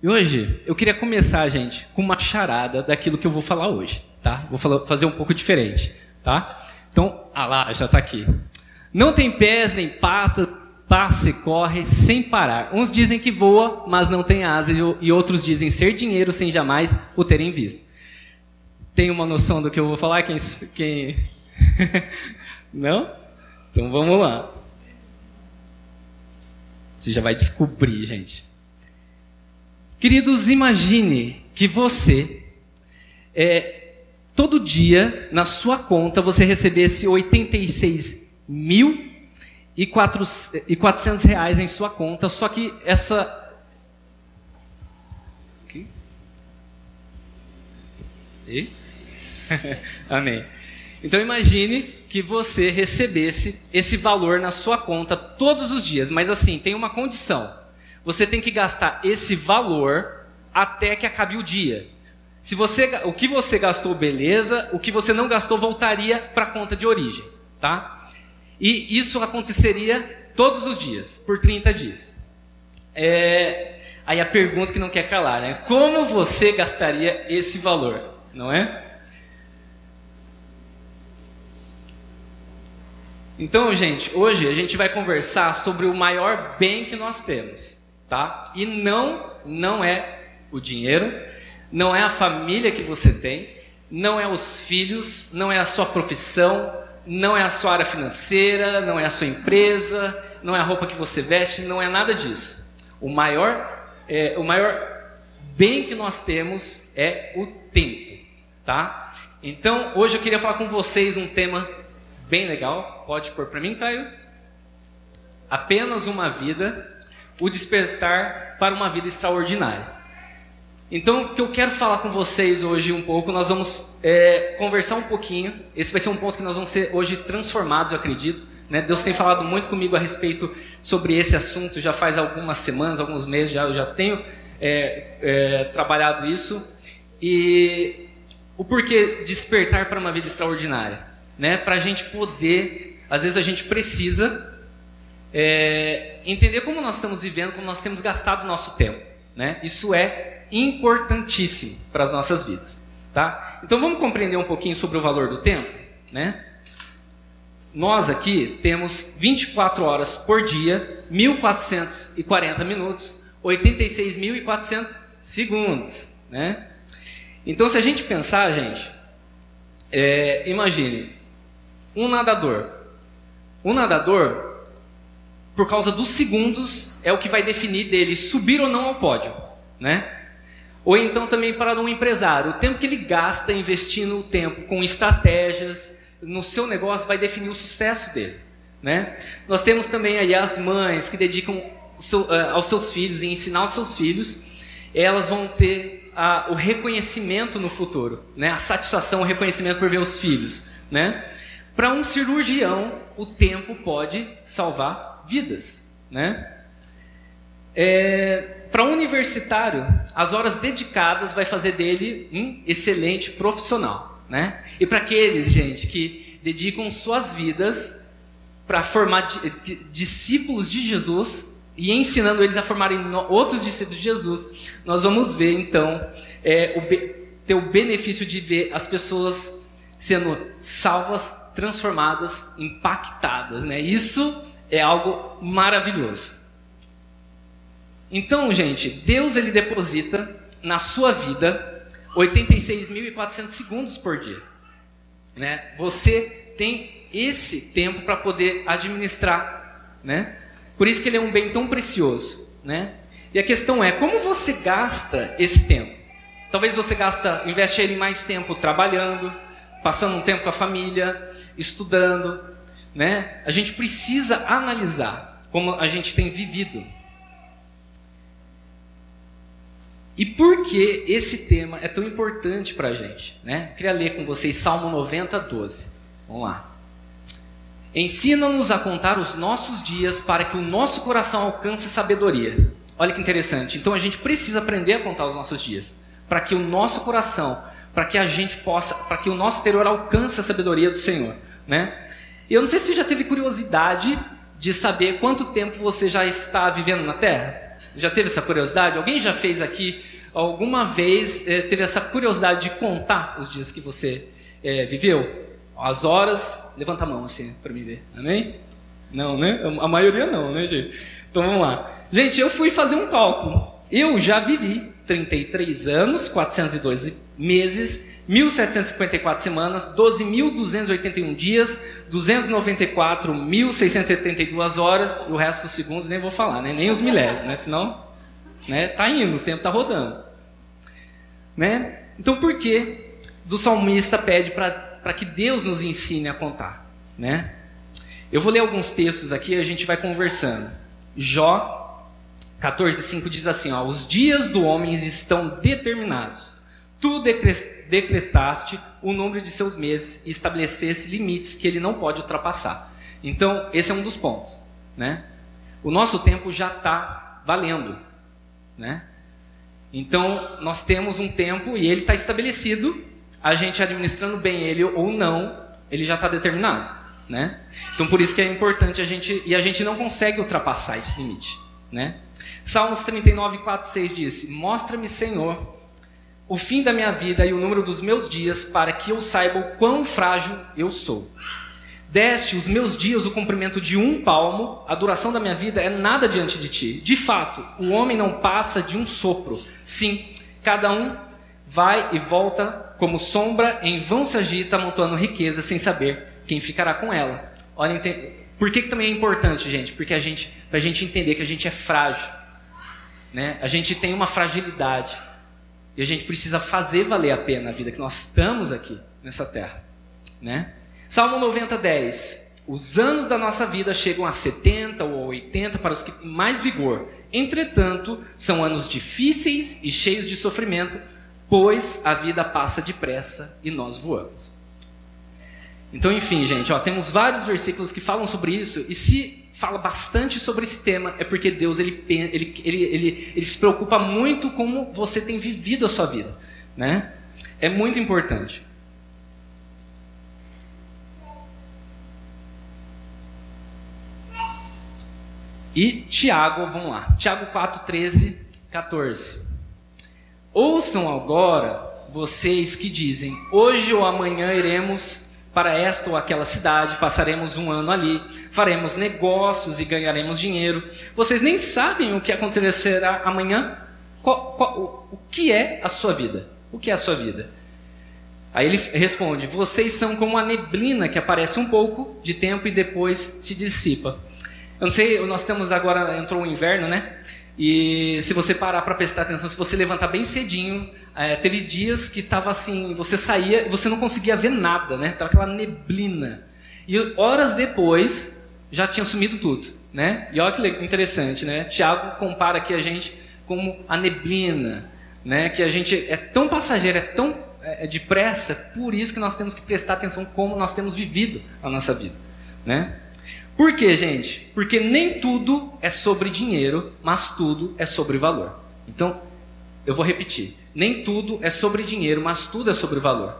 E hoje eu queria começar, gente, com uma charada daquilo que eu vou falar hoje, tá? Vou falar, fazer um pouco diferente, tá? Então, ah lá, já está aqui. Não tem pés nem patas, passa e corre sem parar. Uns dizem que voa, mas não tem asas, e outros dizem ser dinheiro sem jamais o terem visto. Tem uma noção do que eu vou falar? Quem, quem... não? Então vamos lá. Você já vai descobrir, gente. Queridos, imagine que você, é, todo dia, na sua conta, você recebesse 86 mil e 400 reais em sua conta, só que essa... Aqui? E? Amém. Então imagine que você recebesse esse valor na sua conta todos os dias, mas assim, tem uma condição você tem que gastar esse valor até que acabe o dia. Se você, o que você gastou, beleza. O que você não gastou voltaria para a conta de origem, tá? E isso aconteceria todos os dias, por 30 dias. É, aí a pergunta que não quer calar, né? Como você gastaria esse valor, não é? Então, gente, hoje a gente vai conversar sobre o maior bem que nós temos tá? E não, não é o dinheiro, não é a família que você tem, não é os filhos, não é a sua profissão, não é a sua área financeira, não é a sua empresa, não é a roupa que você veste, não é nada disso. O maior, é, o maior bem que nós temos é o tempo, tá? Então, hoje eu queria falar com vocês um tema bem legal. Pode pôr para mim, Caio? Apenas uma vida o despertar para uma vida extraordinária. Então, o que eu quero falar com vocês hoje um pouco, nós vamos é, conversar um pouquinho. Esse vai ser um ponto que nós vamos ser hoje transformados, eu acredito. Né? Deus tem falado muito comigo a respeito sobre esse assunto, já faz algumas semanas, alguns meses, já, eu já tenho é, é, trabalhado isso. E o porquê despertar para uma vida extraordinária? Né? Para a gente poder, às vezes a gente precisa é, entender como nós estamos vivendo, como nós temos gastado o nosso tempo. Né? Isso é importantíssimo para as nossas vidas. Tá? Então vamos compreender um pouquinho sobre o valor do tempo? Né? Nós aqui temos 24 horas por dia, 1440 minutos, 86.400 segundos. Né? Então, se a gente pensar, gente, é, imagine um nadador. Um nadador, por causa dos segundos, é o que vai definir dele subir ou não ao pódio, né? Ou então também para um empresário, o tempo que ele gasta investindo o tempo com estratégias no seu negócio vai definir o sucesso dele, né? Nós temos também aí as mães que dedicam seu, uh, aos seus filhos e ensinar aos seus filhos, elas vão ter uh, o reconhecimento no futuro, né? A satisfação, o reconhecimento por ver os filhos, né? Para um cirurgião, o tempo pode salvar vidas, né? É, Para um universitário, as horas dedicadas vai fazer dele um excelente profissional, né? E para aqueles, gente, que dedicam suas vidas para formar discípulos de Jesus e ensinando eles a formarem outros discípulos de Jesus, nós vamos ver então é, o, ter o benefício de ver as pessoas sendo salvas, transformadas, impactadas, né? Isso é algo maravilhoso. Então, gente, Deus ele deposita na sua vida 86.400 segundos por dia. Né? Você tem esse tempo para poder administrar, né? Por isso que ele é um bem tão precioso, né? E a questão é como você gasta esse tempo. Talvez você gasta, investe ele mais tempo trabalhando, passando um tempo com a família, estudando, né? A gente precisa analisar como a gente tem vivido. E por que esse tema é tão importante para a gente? Né? Queria ler com vocês Salmo 90, 12. Vamos lá. Ensina-nos a contar os nossos dias para que o nosso coração alcance sabedoria. Olha que interessante. Então a gente precisa aprender a contar os nossos dias para que o nosso coração, para que a gente possa, para que o nosso interior alcance a sabedoria do Senhor, né? Eu não sei se você já teve curiosidade de saber quanto tempo você já está vivendo na Terra. Já teve essa curiosidade? Alguém já fez aqui alguma vez é, teve essa curiosidade de contar os dias que você é, viveu? As horas, levanta a mão assim para me ver. Amém? Não, né? A maioria não, né, gente? Então vamos lá. Gente, eu fui fazer um cálculo. Eu já vivi 33 anos, 412 meses, 1.754 semanas, 12.281 dias, 294.672 horas, e o resto dos segundos nem vou falar, né? nem os milésimos, né? senão né? tá indo, o tempo está rodando. Né? Então por que do salmista pede para que Deus nos ensine a contar? Né? Eu vou ler alguns textos aqui e a gente vai conversando. Jó 14,5 diz assim: ó, Os dias do homem estão determinados. Tu decretaste o número de seus meses e estabelecesse limites que ele não pode ultrapassar. Então, esse é um dos pontos. Né? O nosso tempo já está valendo. Né? Então, nós temos um tempo e ele está estabelecido. A gente administrando bem ele ou não, ele já está determinado. Né? Então, por isso que é importante a gente. E a gente não consegue ultrapassar esse limite. Né? Salmos 39, 4, 6 diz: Mostra-me, Senhor, o fim da minha vida e o número dos meus dias, para que eu saiba o quão frágil eu sou. Deste os meus dias o comprimento de um palmo, a duração da minha vida é nada diante de ti. De fato, o homem não passa de um sopro. Sim, cada um vai e volta como sombra, em vão se agita, amontoando riqueza, sem saber quem ficará com ela. Olha, por que, que também é importante, gente? Porque a gente, para a gente entender que a gente é frágil, né? A gente tem uma fragilidade e a gente precisa fazer valer a pena a vida que nós estamos aqui nessa terra, né? Salmo 90, 10. Os anos da nossa vida chegam a 70 ou 80 para os que têm mais vigor. Entretanto, são anos difíceis e cheios de sofrimento, pois a vida passa depressa e nós voamos. Então, enfim, gente, ó, temos vários versículos que falam sobre isso, e se fala bastante sobre esse tema, é porque Deus ele, ele, ele, ele, ele se preocupa muito como você tem vivido a sua vida. Né? É muito importante. E Tiago, vamos lá, Tiago 4, 13, 14. Ouçam agora vocês que dizem: hoje ou amanhã iremos para esta ou aquela cidade, passaremos um ano ali, faremos negócios e ganharemos dinheiro. Vocês nem sabem o que acontecerá amanhã? Qual, qual, o, o que é a sua vida? O que é a sua vida? Aí ele responde: Vocês são como a neblina que aparece um pouco de tempo e depois se dissipa. Eu não sei, nós temos agora, entrou o inverno, né? E se você parar para prestar atenção, se você levantar bem cedinho, é, teve dias que estava assim, você saía e você não conseguia ver nada, né? Tava aquela neblina. E horas depois já tinha sumido tudo, né? E olha que interessante, né? Tiago compara aqui a gente como a neblina, né? Que a gente é tão passageiro, é tão é, é depressa, por isso que nós temos que prestar atenção como nós temos vivido a nossa vida, né? Por quê, gente? Porque nem tudo é sobre dinheiro, mas tudo é sobre valor. Então, eu vou repetir. Nem tudo é sobre dinheiro, mas tudo é sobre valor.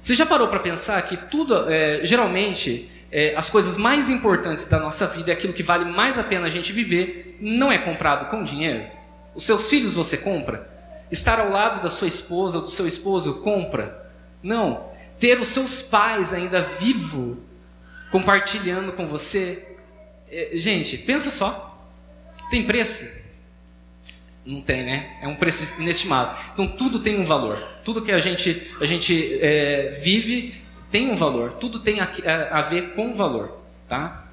Você já parou para pensar que tudo, é, geralmente, é, as coisas mais importantes da nossa vida, aquilo que vale mais a pena a gente viver, não é comprado com dinheiro? Os seus filhos você compra? Estar ao lado da sua esposa ou do seu esposo compra? Não. Ter os seus pais ainda vivos compartilhando com você. É, gente, pensa só. Tem preço? Não tem, né? É um preço inestimável. Então tudo tem um valor. Tudo que a gente, a gente é, vive tem um valor. Tudo tem a, a, a ver com valor, tá?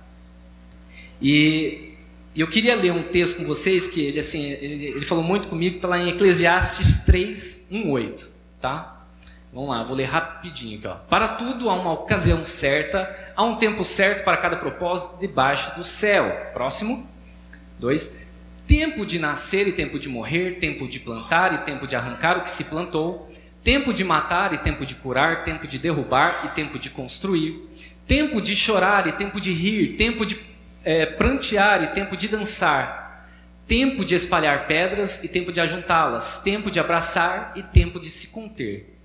E eu queria ler um texto com vocês que ele assim ele, ele falou muito comigo, está lá em Eclesiastes 3, 1, 8, tá? Vamos lá, vou ler rapidinho aqui. Ó. Para tudo há uma ocasião certa, há um tempo certo para cada propósito debaixo do céu. Próximo. Dois. Tempo de nascer e tempo de morrer, tempo de plantar e tempo de arrancar o que se plantou, tempo de matar e tempo de curar, tempo de derrubar e tempo de construir, tempo de chorar e tempo de rir, tempo de é, prantear e tempo de dançar, tempo de espalhar pedras e tempo de ajuntá-las, tempo de abraçar e tempo de se conter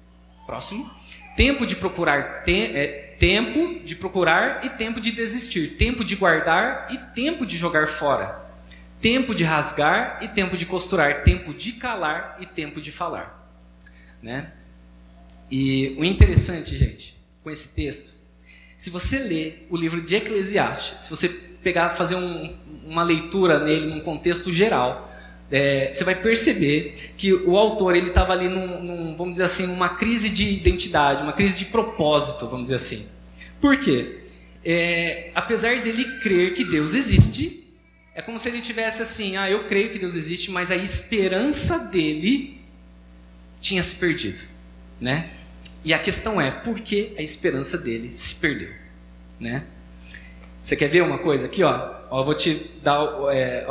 Próximo. Tempo de procurar te, é, tempo de procurar e tempo de desistir, tempo de guardar e tempo de jogar fora, tempo de rasgar e tempo de costurar, tempo de calar e tempo de falar. Né? E o interessante, gente, com esse texto, se você ler o livro de Eclesiastes, se você pegar, fazer um, uma leitura nele num contexto geral, é, você vai perceber que o autor ele estava ali num, num, vamos dizer assim, uma crise de identidade, uma crise de propósito, vamos dizer assim. Por quê? É, apesar de ele crer que Deus existe, é como se ele tivesse assim, ah, eu creio que Deus existe, mas a esperança dele tinha se perdido, né? E a questão é, por que a esperança dele se perdeu, né? Você quer ver uma coisa aqui, ó? ó eu vou te dar é,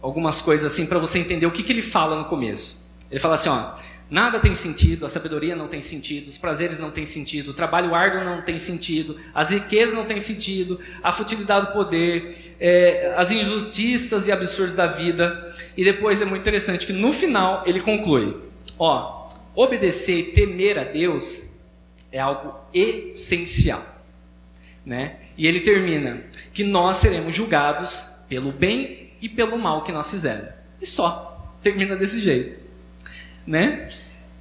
algumas coisas assim para você entender o que, que ele fala no começo. Ele fala assim, ó, nada tem sentido, a sabedoria não tem sentido, os prazeres não têm sentido, o trabalho árduo não tem sentido, as riquezas não têm sentido, a futilidade do poder, é, as injustiças e absurdos da vida. E depois é muito interessante que no final ele conclui, ó, obedecer e temer a Deus é algo essencial, né? E ele termina que nós seremos julgados pelo bem e pelo mal que nós fizemos. E só. Termina desse jeito. Né?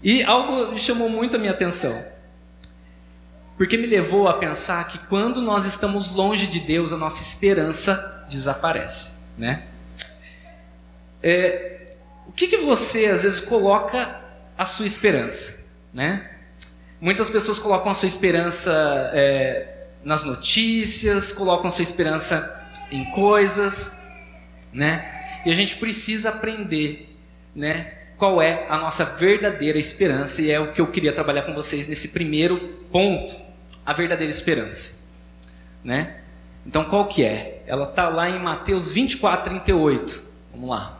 E algo chamou muito a minha atenção. Porque me levou a pensar que quando nós estamos longe de Deus, a nossa esperança desaparece. Né? É, o que, que você às vezes coloca a sua esperança? Né? Muitas pessoas colocam a sua esperança é, nas notícias, colocam a sua esperança em coisas, né? E a gente precisa aprender, né? Qual é a nossa verdadeira esperança e é o que eu queria trabalhar com vocês nesse primeiro ponto, a verdadeira esperança, né? Então qual que é? Ela está lá em Mateus 24, 38. Vamos lá.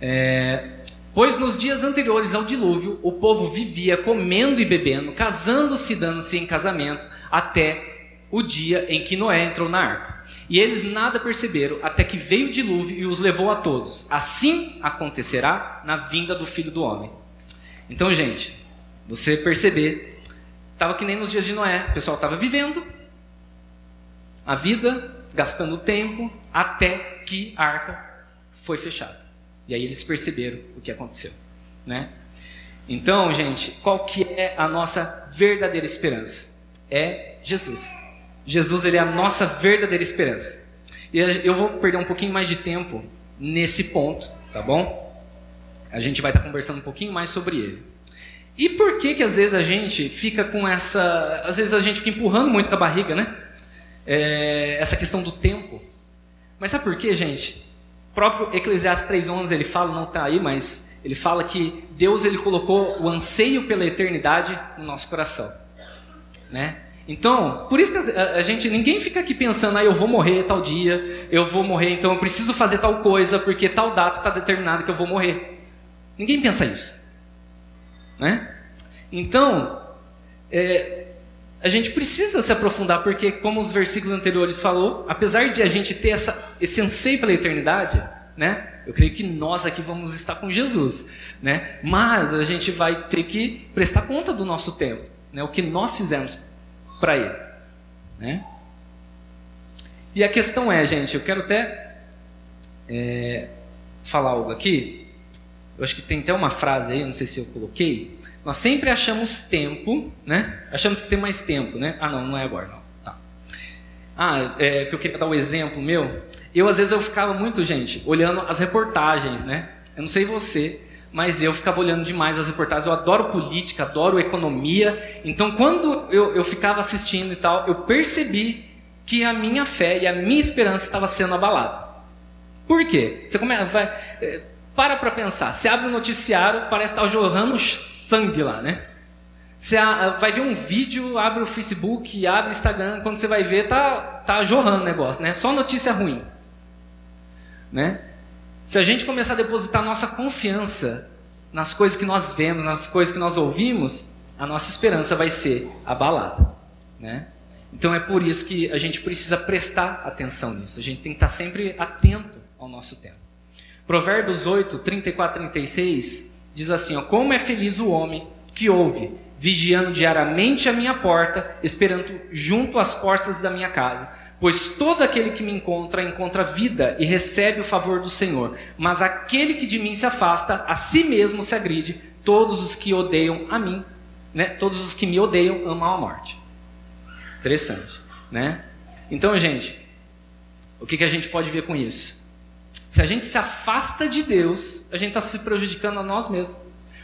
É, pois nos dias anteriores ao dilúvio, o povo vivia comendo e bebendo, casando-se e dando-se em casamento, até o dia em que Noé entrou na arca. E eles nada perceberam até que veio o dilúvio e os levou a todos. Assim acontecerá na vinda do filho do homem. Então, gente, você perceber, estava que nem nos dias de Noé, o pessoal estava vivendo a vida, gastando tempo, até que a arca foi fechada. E aí eles perceberam o que aconteceu, né? Então, gente, qual que é a nossa verdadeira esperança? É Jesus. Jesus ele é a nossa verdadeira esperança. E eu vou perder um pouquinho mais de tempo nesse ponto, tá bom? A gente vai estar conversando um pouquinho mais sobre ele. E por que que às vezes a gente fica com essa, às vezes a gente fica empurrando muito com a barriga, né? É, essa questão do tempo. Mas sabe por quê, gente? O próprio Eclesiastes 3:11 ele fala, não está aí, mas ele fala que Deus ele colocou o anseio pela eternidade no nosso coração, né? Então, por isso que a, gente, ninguém fica aqui pensando, ah, eu vou morrer tal dia, eu vou morrer, então eu preciso fazer tal coisa, porque tal data está determinada que eu vou morrer. Ninguém pensa isso. Né? Então, é, a gente precisa se aprofundar, porque, como os versículos anteriores falou, apesar de a gente ter essa, esse anseio pela eternidade, né? Eu creio que nós aqui vamos estar com Jesus, né? Mas a gente vai ter que prestar conta do nosso tempo, né? O que nós fizemos para ele. Né? E a questão é, gente, eu quero até é, falar algo aqui. Eu acho que tem até uma frase aí, não sei se eu coloquei. Nós sempre achamos tempo, né? Achamos que tem mais tempo, né? Ah, não, não é agora, não. Tá. Ah, é, que eu queria dar um exemplo meu. Eu, às vezes, eu ficava muito, gente, olhando as reportagens, né? Eu não sei você, mas eu ficava olhando demais as reportagens. Eu adoro política, adoro economia. Então, quando eu, eu ficava assistindo e tal, eu percebi que a minha fé e a minha esperança estava sendo abalada. Por quê? Você come, vai, é, para para pensar. Você abre o noticiário, parece estar jorrando sangue lá, né? Você vai ver um vídeo, abre o Facebook, abre o Instagram, quando você vai ver, tá, tá jorrando o negócio, né? Só notícia ruim. Né? Se a gente começar a depositar nossa confiança nas coisas que nós vemos, nas coisas que nós ouvimos, a nossa esperança vai ser abalada, né? Então é por isso que a gente precisa prestar atenção nisso. A gente tem que estar sempre atento ao nosso tempo. Provérbios 8, 34 36 diz assim: ó, Como é feliz o homem que ouve, vigiando diariamente a minha porta, esperando junto às portas da minha casa, Pois todo aquele que me encontra, encontra vida e recebe o favor do Senhor. Mas aquele que de mim se afasta, a si mesmo se agride. Todos os que odeiam a mim, né? todos os que me odeiam, amam a morte. Interessante, né? Então, gente, o que, que a gente pode ver com isso? Se a gente se afasta de Deus, a gente está se prejudicando a nós mesmos.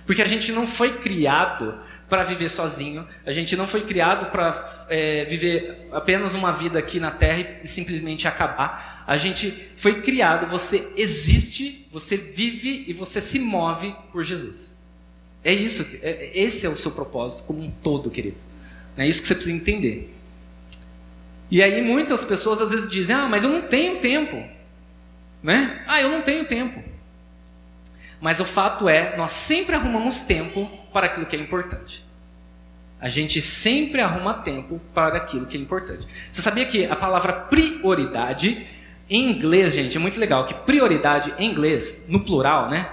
Porque a gente não foi criado para viver sozinho. A gente não foi criado para é, viver apenas uma vida aqui na Terra e simplesmente acabar. A gente foi criado, você existe, você vive e você se move por Jesus. É isso, é, esse é o seu propósito como um todo, querido. É isso que você precisa entender. E aí muitas pessoas às vezes dizem: "Ah, mas eu não tenho tempo". Né? Ah, eu não tenho tempo. Mas o fato é, nós sempre arrumamos tempo para aquilo que é importante. A gente sempre arruma tempo para aquilo que é importante. Você sabia que a palavra prioridade, em inglês, gente, é muito legal, que prioridade em inglês, no plural, né?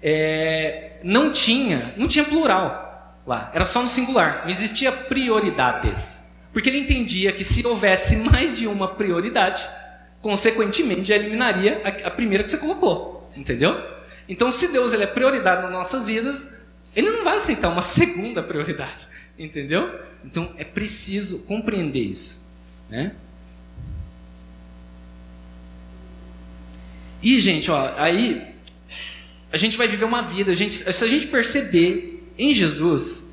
É, não tinha, não tinha plural lá, era só no singular, não existia prioridades. Porque ele entendia que se houvesse mais de uma prioridade, consequentemente eliminaria a, a primeira que você colocou, entendeu? Então, se Deus ele é prioridade nas nossas vidas, ele não vai aceitar uma segunda prioridade, entendeu? Então é preciso compreender isso, né? E gente, ó, aí a gente vai viver uma vida, a gente, se a gente perceber em Jesus,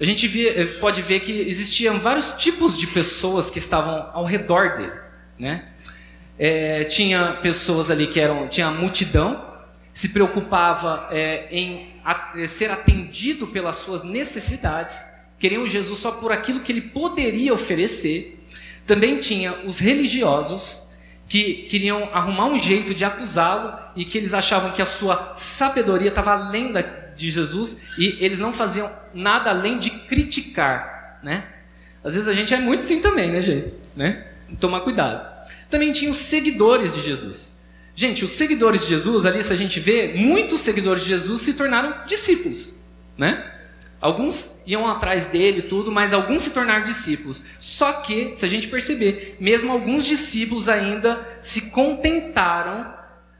a gente eh, pode ver que existiam vários tipos de pessoas que estavam ao redor dele, né? É, tinha pessoas ali que eram, tinha a multidão, se preocupava é, em é, ser atendido pelas suas necessidades, queriam Jesus só por aquilo que ele poderia oferecer. Também tinha os religiosos que queriam arrumar um jeito de acusá-lo e que eles achavam que a sua sabedoria estava além da, de Jesus e eles não faziam nada além de criticar, né? Às vezes a gente é muito assim também, né, gente? Né? Tomar cuidado. Também tinha os seguidores de Jesus. Gente, os seguidores de Jesus, ali se a gente vê, muitos seguidores de Jesus se tornaram discípulos, né? Alguns iam atrás dele tudo, mas alguns se tornaram discípulos. Só que, se a gente perceber, mesmo alguns discípulos ainda se contentaram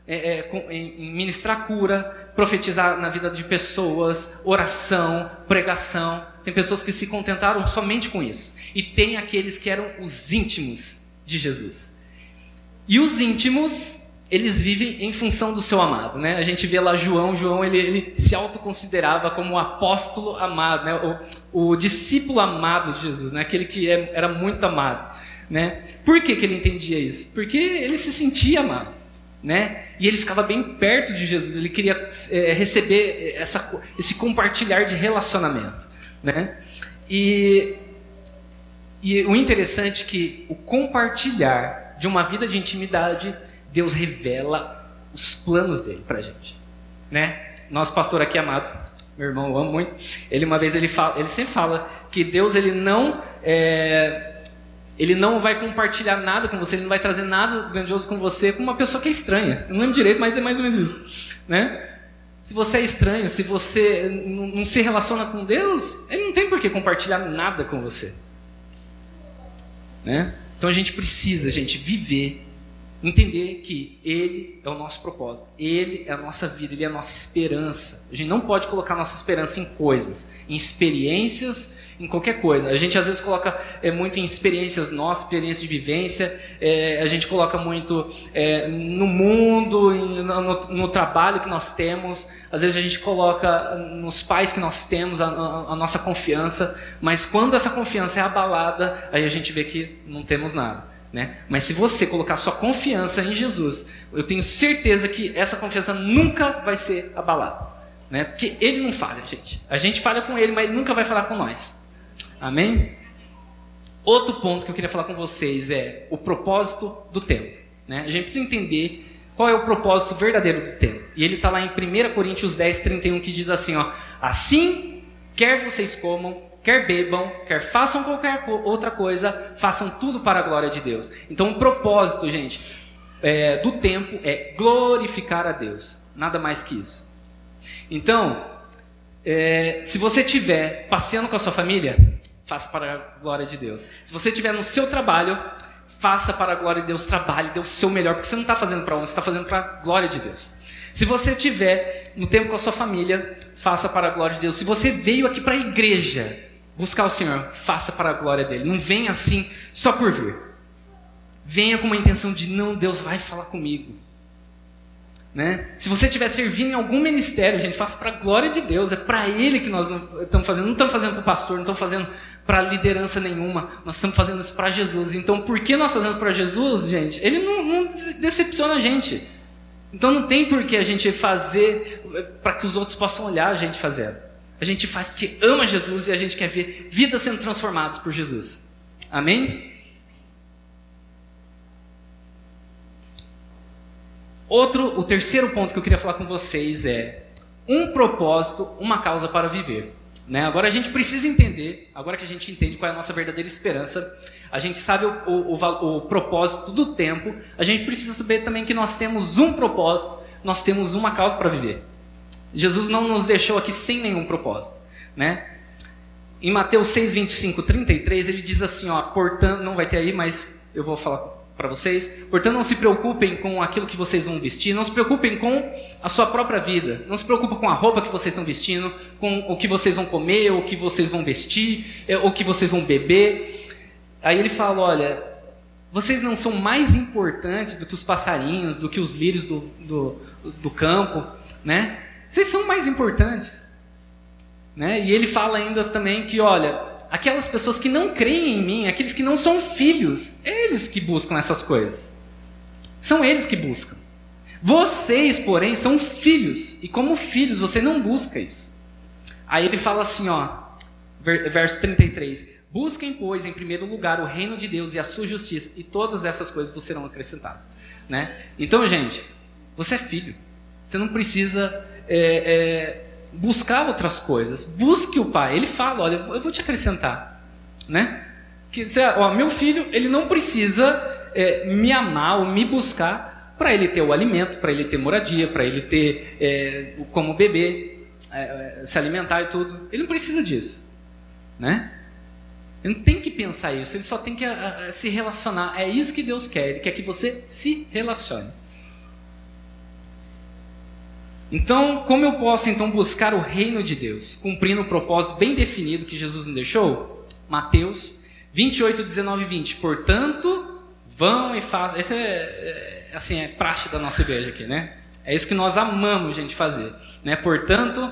é, é, em ministrar cura, profetizar na vida de pessoas, oração, pregação. Tem pessoas que se contentaram somente com isso. E tem aqueles que eram os íntimos de Jesus. E os íntimos eles vivem em função do seu amado, né? A gente vê lá João, João ele, ele se autoconsiderava como o apóstolo amado, né? O, o discípulo amado de Jesus, né? Aquele que é, era muito amado, né? Por que, que ele entendia isso? Porque ele se sentia amado, né? E ele ficava bem perto de Jesus, ele queria é, receber essa, esse compartilhar de relacionamento, né? E, e o interessante é que o compartilhar de uma vida de intimidade Deus revela os planos dele para a gente, né? Nosso pastor aqui amado, meu irmão, eu amo muito. Ele uma vez ele fala, ele sempre fala que Deus ele não é, ele não vai compartilhar nada com você, ele não vai trazer nada grandioso com você com uma pessoa que é estranha. Eu não lembro direito, mas é mais ou menos isso, né? Se você é estranho, se você não se relaciona com Deus, ele não tem por que compartilhar nada com você. Né? Então a gente precisa, gente, viver entender que Ele é o nosso propósito, Ele é a nossa vida, Ele é a nossa esperança. A gente não pode colocar nossa esperança em coisas, em experiências, em qualquer coisa. A gente às vezes coloca é, muito em experiências nossas, experiências de vivência, é, a gente coloca muito é, no mundo, em, no, no, trabalho que nós temos, às vezes a gente coloca nos pais que nós temos a, a, a nossa confiança, mas quando essa confiança é abalada, aí a gente vê que não temos nada. Né? Mas se você colocar sua confiança em Jesus, eu tenho certeza que essa confiança nunca vai ser abalada. Né? Porque ele não falha, gente. A gente falha com ele, mas ele nunca vai falar com nós. Amém? Outro ponto que eu queria falar com vocês é o propósito do tempo. Né? A gente precisa entender qual é o propósito verdadeiro do tempo. E ele está lá em 1 Coríntios 10, 31, que diz assim: ó, Assim, quer vocês comam, quer bebam, quer façam qualquer outra coisa, façam tudo para a glória de Deus. Então, o propósito, gente, é, do tempo é glorificar a Deus, nada mais que isso. Então, é, se você estiver passeando com a sua família, faça para a glória de Deus. Se você estiver no seu trabalho, faça para a glória de Deus, trabalhe, dê o seu melhor, porque você não está fazendo para onde, você está fazendo para a glória de Deus. Se você tiver no tempo com a sua família, faça para a glória de Deus. Se você veio aqui para a igreja buscar o Senhor, faça para a glória dele. Não venha assim só por vir. Venha com uma intenção de não, Deus vai falar comigo. Né? Se você estiver servindo em algum ministério, gente, faça para a glória de Deus. É para Ele que nós estamos fazendo. Não estamos fazendo para o pastor, não estamos fazendo para liderança nenhuma. Nós estamos fazendo isso para Jesus. Então, por que nós fazemos para Jesus, gente? Ele não, não decepciona a gente. Então, não tem por que a gente fazer eh, para que os outros possam olhar a gente fazendo. A gente faz porque ama Jesus e a gente quer ver vidas sendo transformadas por Jesus. Amém? Outro, o terceiro ponto que eu queria falar com vocês é um propósito, uma causa para viver. Né? Agora a gente precisa entender, agora que a gente entende qual é a nossa verdadeira esperança, a gente sabe o, o, o, o propósito do tempo, a gente precisa saber também que nós temos um propósito, nós temos uma causa para viver. Jesus não nos deixou aqui sem nenhum propósito. Né? Em Mateus 6, 25, 33, ele diz assim: ó, portanto, não vai ter aí, mas eu vou falar para vocês. Portanto, não se preocupem com aquilo que vocês vão vestir, não se preocupem com a sua própria vida, não se preocupem com a roupa que vocês estão vestindo, com o que vocês vão comer, o que vocês vão vestir, é, o que vocês vão beber. Aí ele fala: olha, vocês não são mais importantes do que os passarinhos, do que os lírios do, do, do campo, né? Vocês são mais importantes. Né? E ele fala ainda também que, olha, aquelas pessoas que não creem em mim, aqueles que não são filhos, é eles que buscam essas coisas. São eles que buscam. Vocês, porém, são filhos, e como filhos você não busca isso. Aí ele fala assim, ó, verso 33: Busquem, pois, em primeiro lugar o reino de Deus e a sua justiça, e todas essas coisas vos serão acrescentadas. Né? Então, gente, você é filho. Você não precisa é, é, buscar outras coisas. Busque o Pai. Ele fala, olha, eu vou te acrescentar, né? Que, ó, meu filho, ele não precisa é, me amar ou me buscar para ele ter o alimento, para ele ter moradia, para ele ter é, como beber, é, é, se alimentar e tudo. Ele não precisa disso, né? Ele não tem que pensar isso, ele só tem que a, a, se relacionar. É isso que Deus quer, Ele quer que você se relacione. Então, como eu posso então buscar o reino de Deus, cumprindo o propósito bem definido que Jesus nos deixou? Mateus 28, 19 e 20. Portanto, vão e façam. Esse é, é, assim, é praxe da nossa igreja aqui, né? É isso que nós amamos, gente, fazer. Né? Portanto,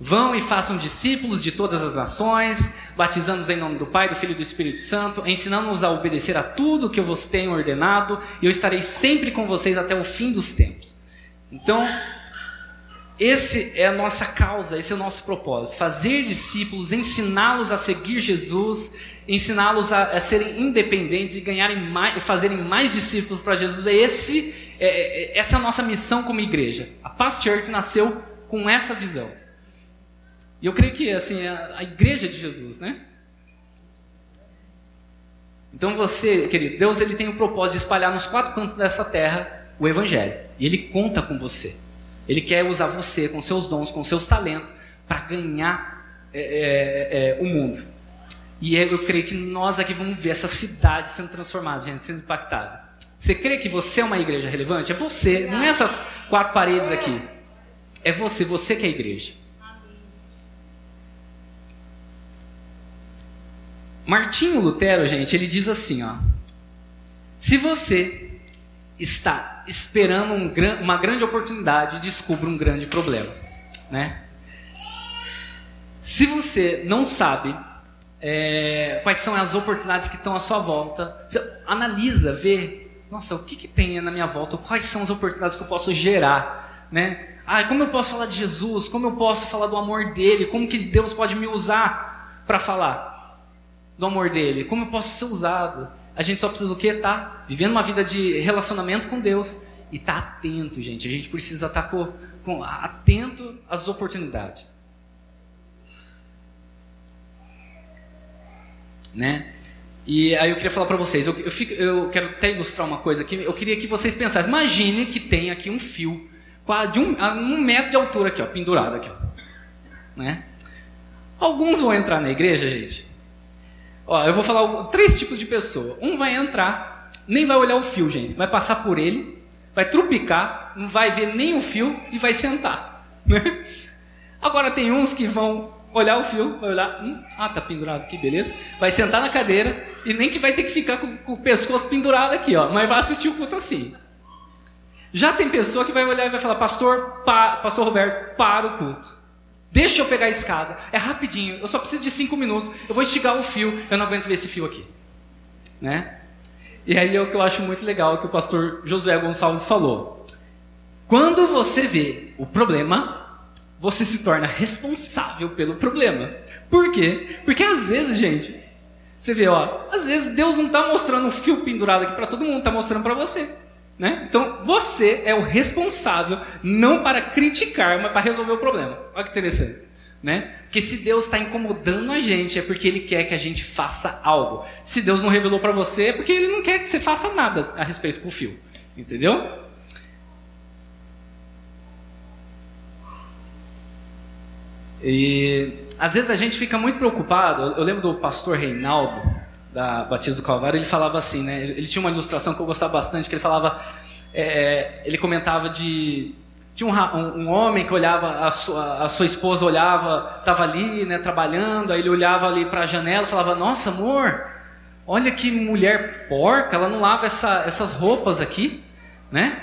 vão e façam discípulos de todas as nações, batizando-os em nome do Pai, do Filho e do Espírito Santo, ensinando-os a obedecer a tudo que eu vos tenho ordenado, e eu estarei sempre com vocês até o fim dos tempos. Então, esse é a nossa causa, esse é o nosso propósito: fazer discípulos, ensiná-los a seguir Jesus, ensiná-los a, a, serem independentes e ganharem mais, fazerem mais discípulos para Jesus. É esse, é, é, essa é a nossa missão como igreja. A Past Church nasceu com essa visão. E eu creio que assim é a igreja de Jesus, né? Então você, querido, Deus ele tem o propósito de espalhar nos quatro cantos dessa terra o evangelho. E ele conta com você. Ele quer usar você com seus dons, com seus talentos, para ganhar é, é, é, o mundo. E eu creio que nós aqui vamos ver essa cidade sendo transformada, gente, sendo impactada. Você crê que você é uma igreja relevante? É você, não é essas quatro paredes aqui. É você, você que é a igreja. Martinho Lutero, gente, ele diz assim, ó: Se você está esperando um, uma grande oportunidade, descubra um grande problema, né? Se você não sabe é, quais são as oportunidades que estão à sua volta, analisa, vê, nossa, o que, que tem na minha volta? Quais são as oportunidades que eu posso gerar, né? Ah, como eu posso falar de Jesus? Como eu posso falar do amor dele? Como que Deus pode me usar para falar do amor dele? Como eu posso ser usado? A gente só precisa do quê? Tá vivendo uma vida de relacionamento com Deus e tá atento, gente. A gente precisa estar tá com, com, atento às oportunidades. Né? E aí eu queria falar para vocês, eu, eu, fico, eu, quero até ilustrar uma coisa aqui, eu queria que vocês pensassem, imagine que tem aqui um fio de um, um metro de altura aqui, ó, pendurado aqui. Ó, né? Alguns vão entrar na igreja, gente, Ó, eu vou falar três tipos de pessoa. Um vai entrar nem vai olhar o fio, gente. Vai passar por ele, vai trupicar, não vai ver nem o fio e vai sentar. Né? Agora tem uns que vão olhar o fio, vai olhar, hum, ah, tá pendurado aqui, beleza? Vai sentar na cadeira e nem que vai ter que ficar com, com o pescoço pendurado aqui, ó, mas vai assistir o culto assim. Já tem pessoa que vai olhar e vai falar, pastor, pa, pastor Roberto, para o culto. Deixa eu pegar a escada. É rapidinho, eu só preciso de cinco minutos. Eu vou esticar o fio, eu não aguento ver esse fio aqui. Né? E aí é o que eu acho muito legal que o pastor Josué Gonçalves falou. Quando você vê o problema, você se torna responsável pelo problema. Por quê? Porque às vezes, gente, você vê, ó, às vezes Deus não está mostrando um fio pendurado aqui para todo mundo, está mostrando para você. Né? Então, você é o responsável não para criticar, mas para resolver o problema. Olha que interessante. Né? Porque se Deus está incomodando a gente, é porque Ele quer que a gente faça algo. Se Deus não revelou para você, é porque Ele não quer que você faça nada a respeito com o fio. Entendeu? E às vezes a gente fica muito preocupado. Eu lembro do pastor Reinaldo, da Batista do Calvário, ele falava assim, né? Ele tinha uma ilustração que eu gostava bastante, que ele falava, é, é ele comentava de um, um, homem que olhava a sua, a sua esposa olhava, estava ali, né, trabalhando, aí ele olhava ali para a janela, falava: Nossa, amor, olha que mulher porca, ela não lava essa, essas roupas aqui, né?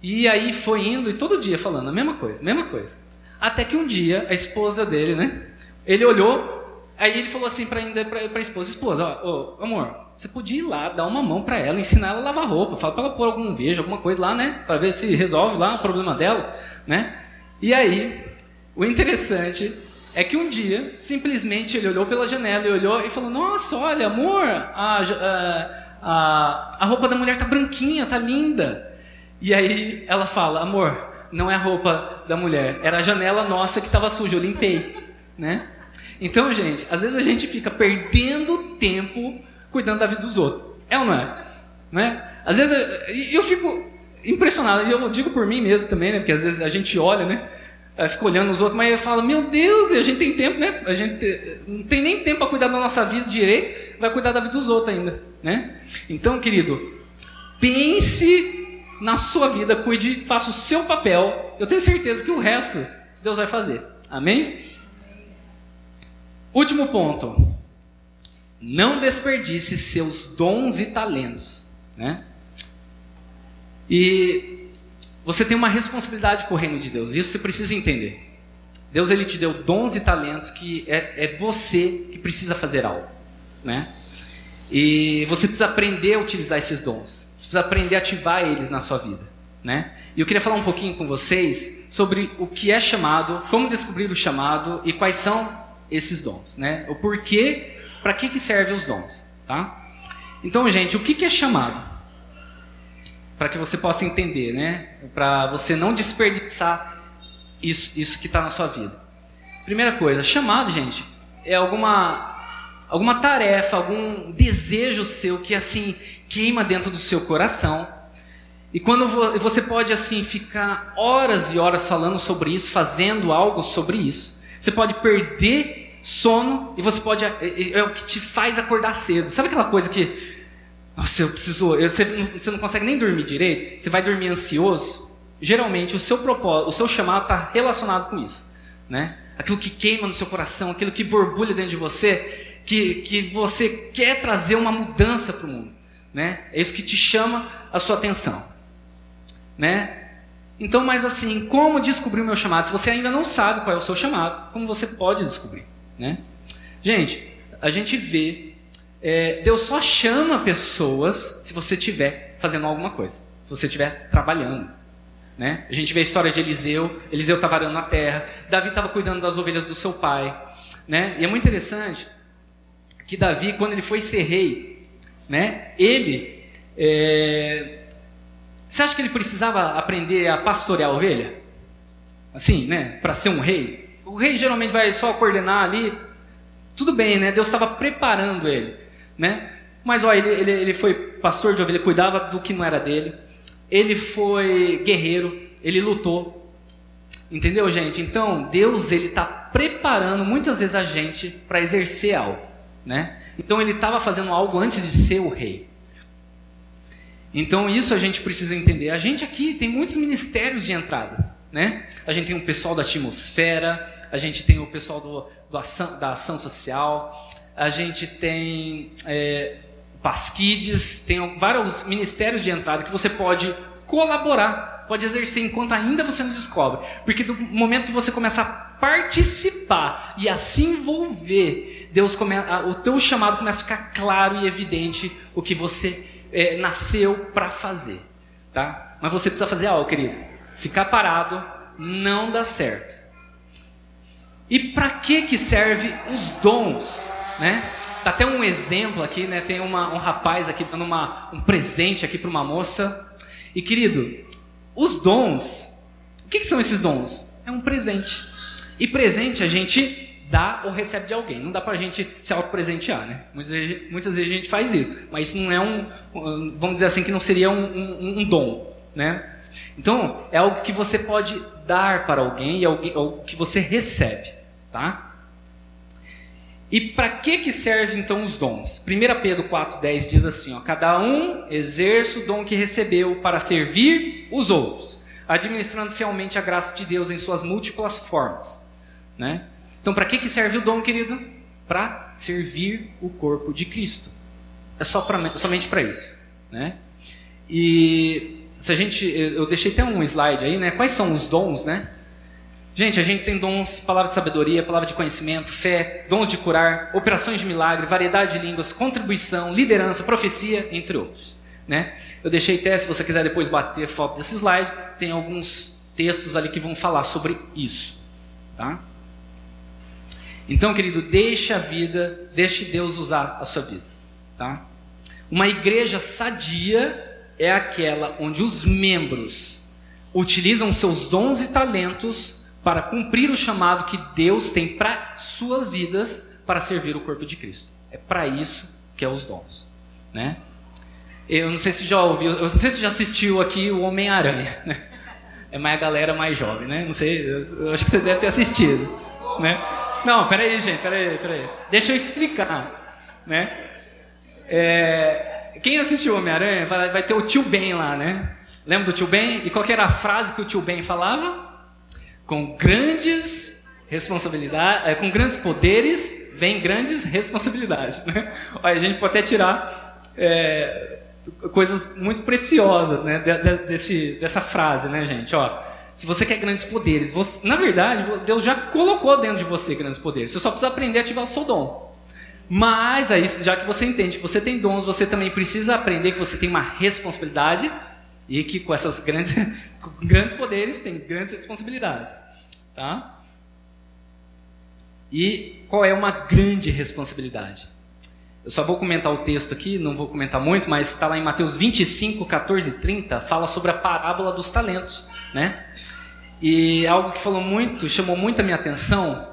E aí foi indo e todo dia falando a mesma coisa, mesma coisa. Até que um dia a esposa dele, né? Ele olhou Aí ele falou assim para a esposa: Esposa, ó, amor, você podia ir lá, dar uma mão para ela, ensinar ela a lavar roupa, fala para ela pôr algum vejo, alguma coisa lá, né? Para ver se resolve lá o problema dela, né? E aí, o interessante é que um dia, simplesmente, ele olhou pela janela e olhou e falou: Nossa, olha, amor, a, a, a, a roupa da mulher tá branquinha, tá linda. E aí ela fala: Amor, não é a roupa da mulher, era a janela nossa que estava suja, eu limpei, né? Então, gente, às vezes a gente fica perdendo tempo cuidando da vida dos outros. É ou não é? Não é? Às vezes eu, eu fico impressionado, e eu digo por mim mesmo também, né? Porque às vezes a gente olha, né? Fica olhando os outros, mas eu falo, meu Deus, a gente tem tempo, né? A gente não tem nem tempo para cuidar da nossa vida direito, vai cuidar da vida dos outros ainda, né? Então, querido, pense na sua vida, cuide, faça o seu papel. Eu tenho certeza que o resto Deus vai fazer. Amém? Último ponto. Não desperdice seus dons e talentos. Né? E você tem uma responsabilidade com o reino de Deus. Isso você precisa entender. Deus ele te deu dons e talentos que é, é você que precisa fazer algo. Né? E você precisa aprender a utilizar esses dons. Você precisa aprender a ativar eles na sua vida. Né? E eu queria falar um pouquinho com vocês sobre o que é chamado, como descobrir o chamado e quais são esses dons, né? O porquê, para que que servem os dons, tá? Então, gente, o que que é chamado? Para que você possa entender, né? Para você não desperdiçar isso, isso que está na sua vida. Primeira coisa, chamado, gente, é alguma alguma tarefa, algum desejo seu que assim queima dentro do seu coração. E quando você pode assim ficar horas e horas falando sobre isso, fazendo algo sobre isso. Você pode perder sono e você pode. É, é, é, o que te faz acordar cedo. Sabe aquela coisa que. Nossa, eu preciso. Eu, você, você não consegue nem dormir direito? Você vai dormir ansioso? Geralmente o seu propósito, o seu chamado está relacionado com isso. Né? Aquilo que queima no seu coração, aquilo que borbulha dentro de você, que, que você quer trazer uma mudança para o mundo. Né? É isso que te chama a sua atenção. Né? Então, mas assim, como descobrir o meu chamado? Se você ainda não sabe qual é o seu chamado, como você pode descobrir? Né? Gente, a gente vê, é, Deus só chama pessoas se você estiver fazendo alguma coisa, se você estiver trabalhando. Né? A gente vê a história de Eliseu, Eliseu estava arando na terra, Davi estava cuidando das ovelhas do seu pai. Né? E é muito interessante que Davi, quando ele foi ser rei, né, ele é, você acha que ele precisava aprender a pastorear a ovelha? Assim, né? Para ser um rei? O rei geralmente vai só coordenar ali. Tudo bem, né? Deus estava preparando ele, né? Mas ó, ele, ele, ele foi pastor de ovelha, cuidava do que não era dele. Ele foi guerreiro, ele lutou. Entendeu, gente? Então, Deus ele está preparando muitas vezes a gente para exercer algo, né? Então ele estava fazendo algo antes de ser o rei. Então isso a gente precisa entender. A gente aqui tem muitos ministérios de entrada, né? A gente tem o pessoal da atmosfera, a gente tem o pessoal do, do ação, da ação social, a gente tem é, Pasquides, tem vários ministérios de entrada que você pode colaborar, pode exercer enquanto ainda você não descobre. Porque do momento que você começa a participar e a se envolver, Deus come, o teu chamado começa a ficar claro e evidente o que você é, nasceu para fazer, tá? Mas você precisa fazer algo, querido. Ficar parado não dá certo. E para que que serve os dons, né? Tá até um exemplo aqui, né? Tem uma, um rapaz aqui dando uma, um presente aqui para uma moça. E querido, os dons, o que, que são esses dons? É um presente. E presente a gente dá ou recebe de alguém. Não dá para a gente se auto-presentear, né? Muitas vezes, muitas vezes, a gente faz isso, mas isso não é um, vamos dizer assim, que não seria um, um, um dom, né? Então, é algo que você pode dar para alguém e alguém, algo que você recebe, tá? E para que que serve então os dons? 1 Pedro 4:10 diz assim, ó, cada um exerce o dom que recebeu para servir os outros, administrando fielmente a graça de Deus em suas múltiplas formas, né? Então, para que, que serve o dom, querido? Para servir o corpo de Cristo. É só pra, somente para isso. Né? E se a gente, eu deixei até um slide aí, né? Quais são os dons, né? Gente, a gente tem dons, palavra de sabedoria, palavra de conhecimento, fé, dons de curar, operações de milagre, variedade de línguas, contribuição, liderança, profecia, entre outros. Né? Eu deixei até, se você quiser depois bater foto desse slide, tem alguns textos ali que vão falar sobre isso. Tá? Então, querido, deixe a vida, deixe Deus usar a sua vida, tá? Uma igreja sadia é aquela onde os membros utilizam seus dons e talentos para cumprir o chamado que Deus tem para suas vidas para servir o corpo de Cristo. É para isso que é os dons, né? Eu não sei se já ouviu, eu não sei se já assistiu aqui o Homem-Aranha, né? É mais a galera mais jovem, né? Não sei, eu acho que você deve ter assistido, né? Não, peraí, gente, peraí, peraí. Deixa eu explicar, né? É, quem assistiu Homem-Aranha vai, vai, ter o tio Ben lá, né? Lembra do tio Ben? E qual era a frase que o tio Ben falava? Com grandes responsabilidades, é, com grandes poderes vem grandes responsabilidades, né? Olha, a gente pode até tirar é, coisas muito preciosas, né? De, de, desse, dessa frase, né, gente? Ó, se você quer grandes poderes, você, na verdade, Deus já colocou dentro de você grandes poderes. Você só precisa aprender a ativar o seu dom. Mas aí, já que você entende que você tem dons, você também precisa aprender que você tem uma responsabilidade e que com essas grandes, com grandes poderes tem grandes responsabilidades, tá? E qual é uma grande responsabilidade? Eu só vou comentar o texto aqui, não vou comentar muito, mas está lá em Mateus 25, 14 e 30, fala sobre a parábola dos talentos, né? E algo que falou muito, chamou muito a minha atenção,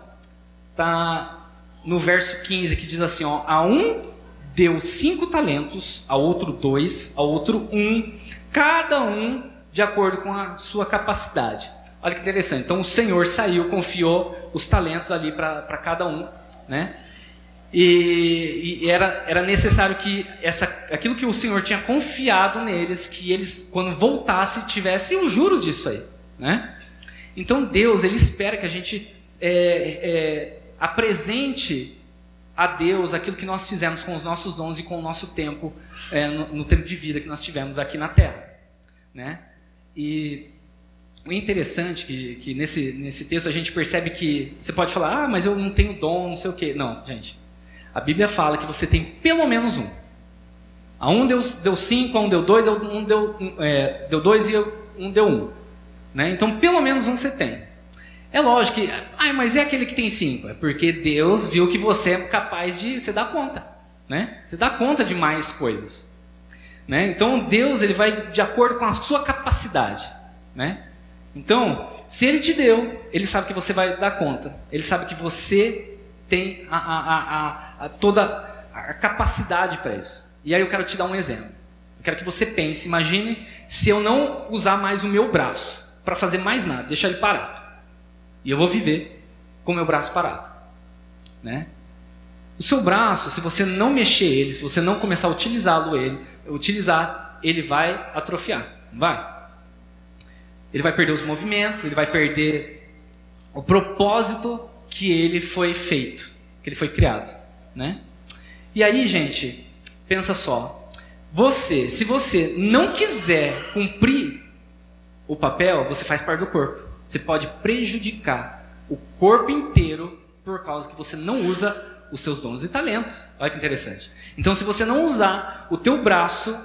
tá no verso 15, que diz assim, ó, a um deu cinco talentos, a outro dois, a outro um, cada um de acordo com a sua capacidade. Olha que interessante. Então o Senhor saiu, confiou os talentos ali para cada um, né? E, e, era, era necessário que essa, aquilo que o Senhor tinha confiado neles, que eles, quando voltassem, tivessem os juros disso aí. Né? Então Deus, Ele espera que a gente é, é, apresente a Deus aquilo que nós fizemos com os nossos dons e com o nosso tempo, é, no, no, tempo de vida que nós tivemos aqui na Terra. Né? E o interessante que, que nesse, nesse texto a gente percebe que você pode falar, ah, mas eu não tenho dom, não sei o quê. Não, gente. A Bíblia fala que você tem pelo menos um. A um deu, deu cinco, a um deu dois, a um deu, é, deu dois e um deu um. Né? Então, pelo menos um você tem. É lógico que, ah, mas é aquele que tem cinco. É porque Deus viu que você é capaz de você dar conta. Né? Você dá conta de mais coisas. Né? Então, Deus ele vai de acordo com a sua capacidade. Né? Então, se Ele te deu, Ele sabe que você vai dar conta. Ele sabe que você tem a, a, a, toda a capacidade para isso. E aí eu quero te dar um exemplo. Eu quero que você pense, imagine se eu não usar mais o meu braço para fazer mais nada, deixar ele parado. E eu vou viver com o meu braço parado. Né? O seu braço, se você não mexer ele, se você não começar a utilizá-lo ele, utilizar, ele vai atrofiar, não vai? Ele vai perder os movimentos, ele vai perder o propósito que ele foi feito, que ele foi criado, né? E aí, gente, pensa só. Você, se você não quiser cumprir o papel, você faz parte do corpo. Você pode prejudicar o corpo inteiro por causa que você não usa os seus dons e talentos. Olha que interessante. Então, se você não usar o teu braço,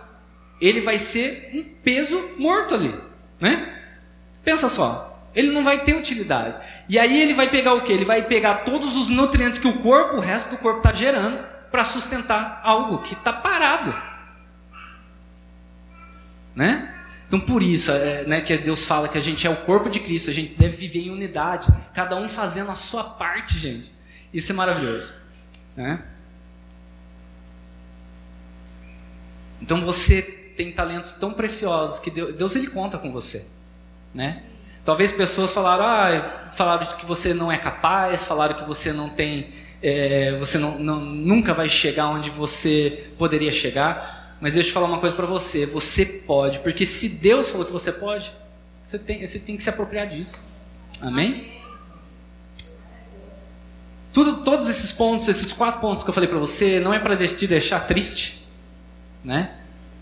ele vai ser um peso morto ali, né? Pensa só, ele não vai ter utilidade. E aí ele vai pegar o que? Ele vai pegar todos os nutrientes que o corpo, o resto do corpo está gerando, para sustentar algo que está parado, né? Então, por isso é, né, que Deus fala que a gente é o corpo de Cristo, a gente deve viver em unidade, cada um fazendo a sua parte, gente. Isso é maravilhoso. Né? Então, você tem talentos tão preciosos que Deus, Deus ele conta com você. Né? Talvez pessoas falaram, ah, falaram que você não é capaz, falaram que você não tem, é, você não, não, nunca vai chegar onde você poderia chegar. Mas deixa eu falar uma coisa para você: você pode, porque se Deus falou que você pode, você tem, você tem que se apropriar disso. Amém? Tudo, todos esses pontos, esses quatro pontos que eu falei para você, não é para te deixar triste, né?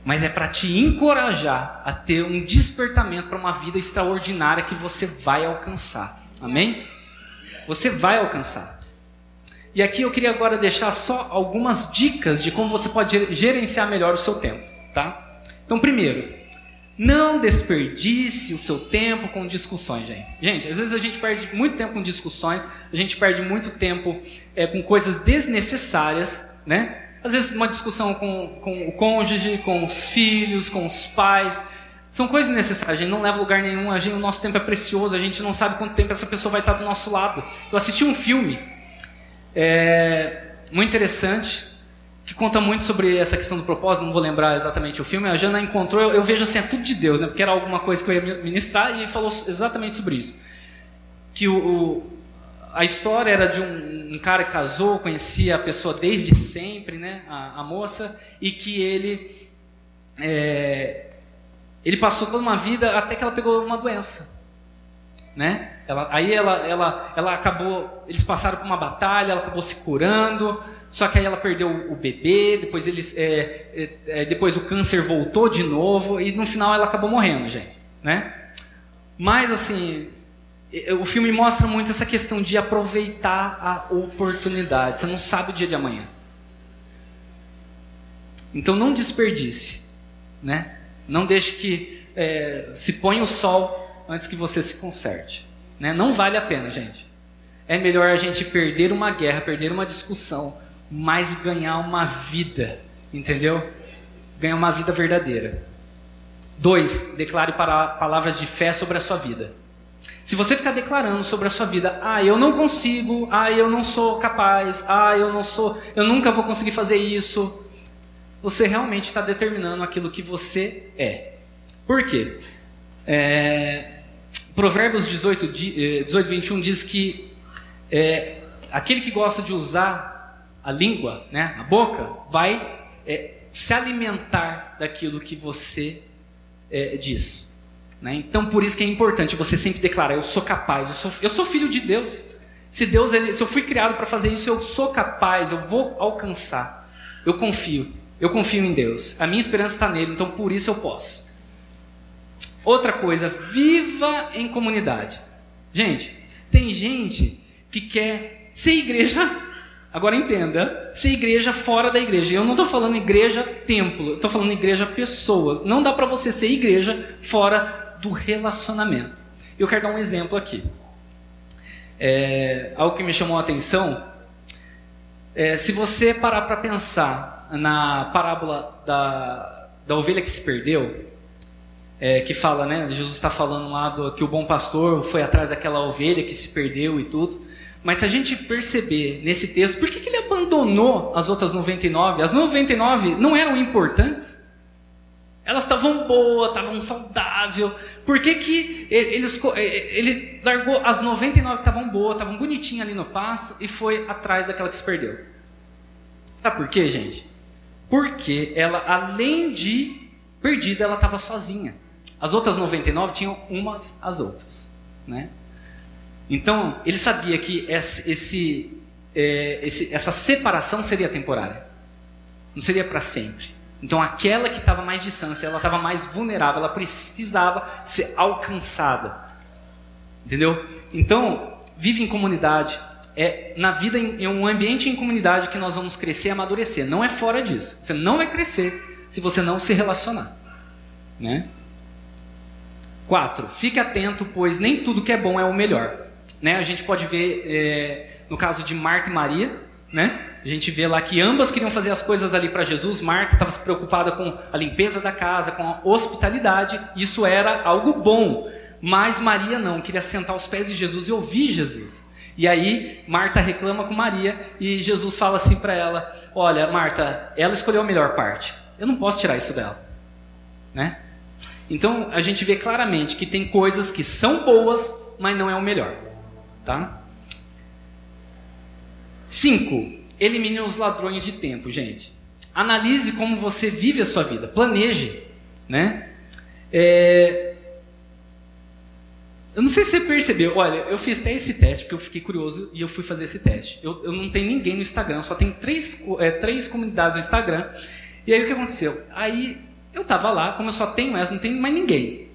Mas é para te encorajar a ter um despertamento para uma vida extraordinária que você vai alcançar. Amém? Você vai alcançar. E aqui eu queria agora deixar só algumas dicas de como você pode gerenciar melhor o seu tempo, tá? Então, primeiro, não desperdice o seu tempo com discussões, gente. Gente, às vezes a gente perde muito tempo com discussões, a gente perde muito tempo é, com coisas desnecessárias, né? Às vezes uma discussão com, com o cônjuge, com os filhos, com os pais, são coisas necessárias, a gente não leva lugar nenhum, a gente, o nosso tempo é precioso, a gente não sabe quanto tempo essa pessoa vai estar do nosso lado. Eu assisti um filme é, muito interessante, que conta muito sobre essa questão do propósito, não vou lembrar exatamente o filme, a Jana encontrou, eu, eu vejo assim, é tudo de Deus, né, porque era alguma coisa que eu ia ministrar, e falou exatamente sobre isso. Que o, o a história era de um, um, cara que casou, conhecia a pessoa desde sempre, né, a, a moça, e que ele, é, ele passou toda uma vida até que ela pegou uma doença né? Ela, aí ela, ela, ela acabou, eles passaram por uma batalha, ela acabou se curando, só que aí ela perdeu o bebê, depois eles, é, é, é, depois o câncer voltou de novo e no final ela acabou morrendo, gente, né? Mas assim, o filme mostra muito essa questão de aproveitar a oportunidade. Você não sabe o dia de amanhã. Então não desperdice, né? Não deixe que é, se ponha o sol antes que você se conserte. Né? Não vale a pena, gente. É melhor a gente perder uma guerra, perder uma discussão, mas ganhar uma vida, entendeu? Ganhar uma vida verdadeira. Dois, declare para palavras de fé sobre a sua vida. Se você ficar declarando sobre a sua vida, ah, eu não consigo, ah, eu não sou capaz, ah, eu não sou, eu nunca vou conseguir fazer isso, você realmente está determinando aquilo que você é. Por quê? É, Provérbios 18, 18, 21 diz que é, aquele que gosta de usar a língua, né, a boca, vai é, se alimentar daquilo que você é, diz. Né? Então, por isso que é importante você sempre declarar: eu sou capaz, eu sou, eu sou filho de Deus. Se Deus, se eu fui criado para fazer isso, eu sou capaz, eu vou alcançar. Eu confio, eu confio em Deus. A minha esperança está nele, então por isso eu posso. Outra coisa, viva em comunidade. Gente, tem gente que quer ser igreja. Agora entenda, ser igreja fora da igreja. Eu não estou falando igreja templo, estou falando igreja pessoas. Não dá para você ser igreja fora do relacionamento. Eu quero dar um exemplo aqui. É, algo que me chamou a atenção é, se você parar para pensar na parábola da, da ovelha que se perdeu, é, que fala, né? Jesus está falando lá do, que o bom pastor foi atrás daquela ovelha que se perdeu e tudo. Mas se a gente perceber nesse texto, por que, que ele abandonou as outras 99? As 99 não eram importantes? Elas estavam boas, estavam saudáveis. Por que, que ele, largou as 99 que estavam boas, estavam bonitinhas ali no pasto e foi atrás daquela que se perdeu? Sabe por quê, gente? Porque ela, além de perdida, ela estava sozinha. As outras 99 tinham umas às outras, né? Então, ele sabia que esse, esse, é, esse, essa separação seria temporária. Não seria para sempre. Então, aquela que estava mais distância, ela estava mais vulnerável, ela precisava ser alcançada. Entendeu? Então, vive em comunidade. É na vida em, um ambiente em comunidade que nós vamos crescer e amadurecer. Não é fora disso. Você não vai crescer se você não se relacionar. Né? Quatro, fique atento, pois nem tudo que é bom é o melhor. Né? A gente pode ver é, no caso de Marta e Maria, né? A gente vê lá que ambas queriam fazer as coisas ali para Jesus. Marta estava preocupada com a limpeza da casa, com a hospitalidade. Isso era algo bom. Mas Maria não, queria sentar aos pés de Jesus e ouvir Jesus. E aí Marta reclama com Maria e Jesus fala assim para ela: Olha, Marta, ela escolheu a melhor parte. Eu não posso tirar isso dela, né? Então a gente vê claramente que tem coisas que são boas, mas não é o melhor, tá? Cinco, elimine os ladrões de tempo, gente. Analise como você vive a sua vida, planeje, né? É... Eu não sei se você percebeu, olha, eu fiz até esse teste porque eu fiquei curioso e eu fui fazer esse teste. Eu, eu não tenho ninguém no Instagram, só tem três, é, três comunidades no Instagram. E aí o que aconteceu? Aí eu tava lá, como eu só tenho essa, não tenho mais ninguém.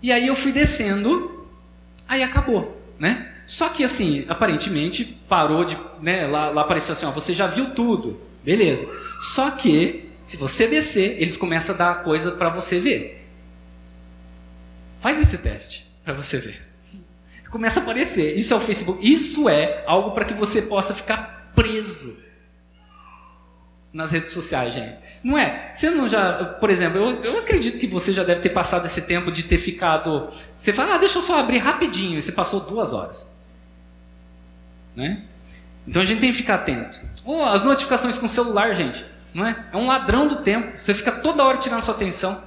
E aí eu fui descendo, aí acabou, né? Só que assim, aparentemente parou de, né, lá, lá apareceu assim, ó, você já viu tudo, beleza? Só que se você descer, eles começam a dar coisa para você ver. Faz esse teste para você ver. Começa a aparecer. Isso é o Facebook. Isso é algo para que você possa ficar preso nas redes sociais, gente. Não é? Você não já, por exemplo, eu, eu acredito que você já deve ter passado esse tempo de ter ficado. Você fala, ah, deixa eu só abrir rapidinho, e você passou duas horas. Né? Então a gente tem que ficar atento. As notificações com celular, gente, não é? É um ladrão do tempo. Você fica toda hora tirando sua atenção,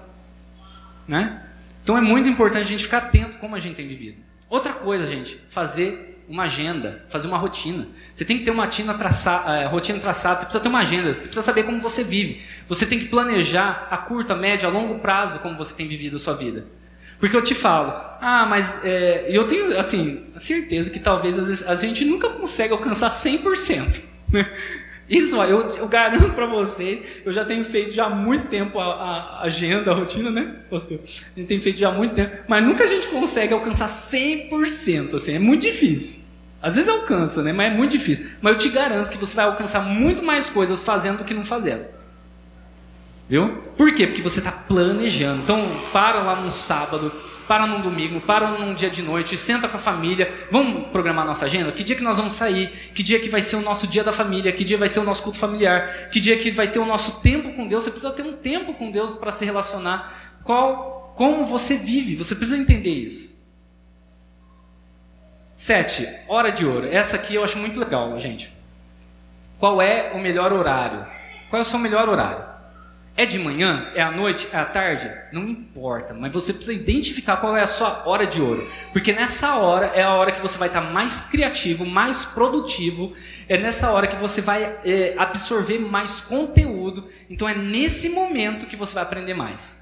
né? Então é muito importante a gente ficar atento como a gente tem vivido. Outra coisa, gente, fazer uma agenda, fazer uma rotina. Você tem que ter uma rotina, traça, é, rotina traçada, você precisa ter uma agenda, você precisa saber como você vive. Você tem que planejar a curta, média, a longo prazo como você tem vivido a sua vida. Porque eu te falo, ah, mas é, eu tenho assim, a certeza que talvez às vezes, a gente nunca consegue alcançar 100%. Né? Isso, eu, eu garanto para você, eu já tenho feito já há muito tempo a, a, agenda, a rotina, né, pastor? A gente tem feito já há muito tempo, mas nunca a gente consegue alcançar 100%, assim, é muito difícil. Às vezes alcança, né, mas é muito difícil. Mas eu te garanto que você vai alcançar muito mais coisas fazendo do que não fazendo. Viu? Por quê? Porque você está planejando. Então, para lá num sábado, para num domingo, para num dia de noite, senta com a família, vamos programar nossa agenda? Que dia que nós vamos sair? Que dia que vai ser o nosso dia da família? Que dia vai ser o nosso culto familiar? Que dia que vai ter o nosso tempo com Deus? Você precisa ter um tempo com Deus para se relacionar. Qual, como você vive? Você precisa entender isso. Sete, hora de ouro. Essa aqui eu acho muito legal, gente. Qual é o melhor horário? Qual é o seu melhor horário? É de manhã? É à noite? É à tarde? Não importa, mas você precisa identificar qual é a sua hora de ouro. Porque nessa hora é a hora que você vai estar mais criativo, mais produtivo. É nessa hora que você vai é, absorver mais conteúdo. Então é nesse momento que você vai aprender mais.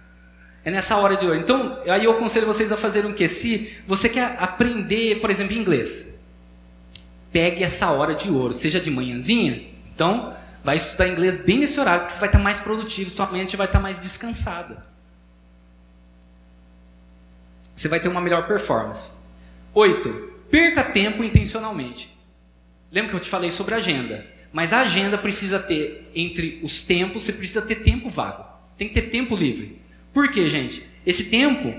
É nessa hora de ouro. Então, aí eu aconselho vocês a fazerem o quê? Se você quer aprender, por exemplo, inglês, pegue essa hora de ouro, seja de manhãzinha. Então, Vai estudar inglês bem nesse horário, porque você vai estar mais produtivo, sua mente vai estar mais descansada. Você vai ter uma melhor performance. Oito, perca tempo intencionalmente. Lembra que eu te falei sobre agenda? Mas a agenda precisa ter, entre os tempos, você precisa ter tempo vago. Tem que ter tempo livre. Por quê, gente? Esse tempo,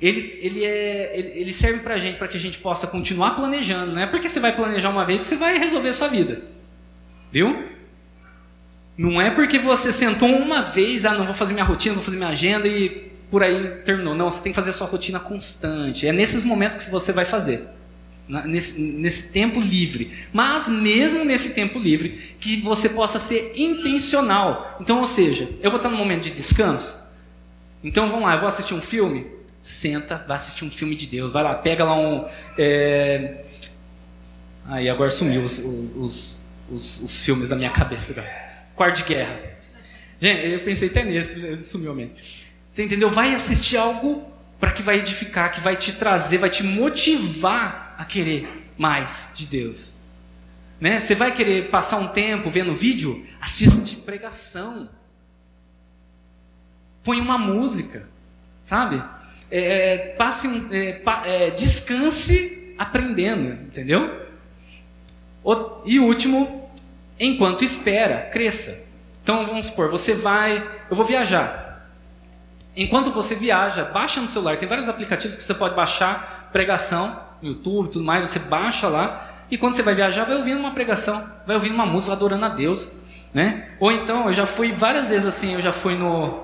ele, ele, é, ele, ele serve para gente, para que a gente possa continuar planejando. Não é porque você vai planejar uma vez que você vai resolver a sua vida. Viu? Não é porque você sentou uma vez, ah, não vou fazer minha rotina, vou fazer minha agenda e por aí terminou. Não, você tem que fazer a sua rotina constante. É nesses momentos que você vai fazer. Nesse, nesse tempo livre. Mas mesmo nesse tempo livre, que você possa ser intencional. Então, ou seja, eu vou estar num momento de descanso. Então vamos lá, eu vou assistir um filme. Senta, vai assistir um filme de Deus. Vai lá, pega lá um. É... Aí agora sumiu os, os, os, os filmes da minha cabeça. Cara. Quarto de guerra. Gente, eu pensei até nesse, sumiu mente. Você entendeu? Vai assistir algo para que vai edificar, que vai te trazer, vai te motivar a querer mais de Deus. Né? Você vai querer passar um tempo vendo vídeo? Assiste pregação. Põe uma música, sabe? É, passe um, é, pa, é, descanse aprendendo, entendeu? O, e último, enquanto espera, cresça. Então vamos supor, você vai, eu vou viajar. Enquanto você viaja, baixa no celular, tem vários aplicativos que você pode baixar pregação, YouTube, tudo mais, você baixa lá e quando você vai viajar, vai ouvindo uma pregação, vai ouvindo uma música, adorando a Deus, né? Ou então, eu já fui várias vezes assim, eu já fui no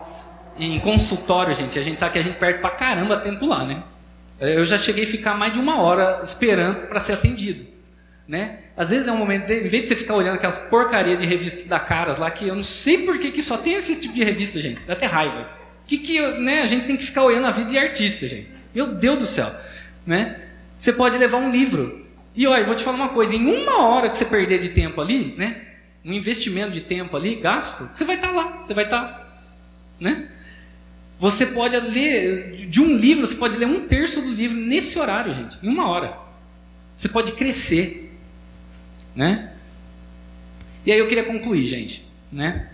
em consultório, gente. A gente sabe que a gente perde pra caramba tempo lá, né? Eu já cheguei a ficar mais de uma hora esperando para ser atendido, né? Às vezes é um momento, de, em vez de você ficar olhando aquelas porcaria de revista da Caras lá, que eu não sei por que, só tem esse tipo de revista, gente. Dá até raiva. Que que, né, a gente tem que ficar olhando a vida de artista, gente. Meu Deus do céu, né? Você pode levar um livro. E olha, vou te falar uma coisa, em uma hora que você perder de tempo ali, né? Um investimento de tempo ali, gasto, você vai estar tá lá, você vai estar, tá, né? Você pode ler, de um livro, você pode ler um terço do livro nesse horário, gente, em uma hora. Você pode crescer. Né? E aí eu queria concluir, gente. Né?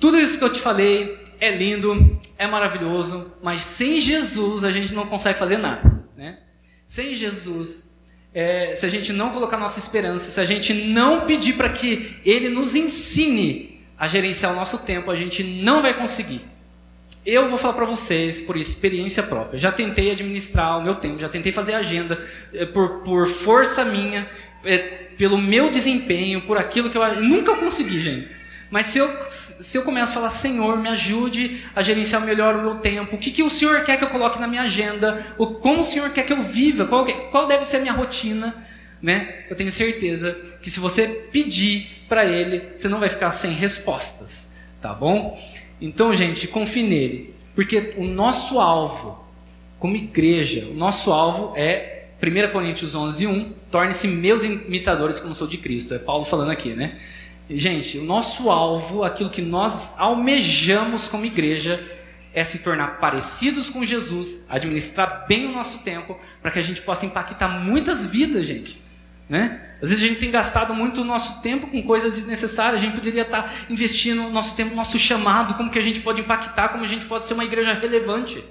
Tudo isso que eu te falei é lindo, é maravilhoso, mas sem Jesus a gente não consegue fazer nada. Né? Sem Jesus, é, se a gente não colocar nossa esperança, se a gente não pedir para que Ele nos ensine a gerenciar o nosso tempo, a gente não vai conseguir. Eu vou falar para vocês por experiência própria. Já tentei administrar o meu tempo, já tentei fazer agenda é, por, por força minha, é, pelo meu desempenho, por aquilo que eu nunca consegui, gente. Mas se eu, se eu começo a falar, Senhor, me ajude a gerenciar melhor o meu tempo, o que, que o Senhor quer que eu coloque na minha agenda, o, como o Senhor quer que eu viva, qual, qual deve ser a minha rotina, né? Eu tenho certeza que se você pedir para Ele, você não vai ficar sem respostas, tá bom? Então, gente, confie nele, porque o nosso alvo, como igreja, o nosso alvo é 1 Coríntios 11, 1, torne-se meus imitadores como sou de Cristo. É Paulo falando aqui, né? Gente, o nosso alvo, aquilo que nós almejamos como igreja, é se tornar parecidos com Jesus, administrar bem o nosso tempo, para que a gente possa impactar muitas vidas, gente. Né? Às vezes a gente tem gastado muito o nosso tempo com coisas desnecessárias, a gente poderia estar investindo o nosso tempo, nosso chamado, como que a gente pode impactar, como a gente pode ser uma igreja relevante.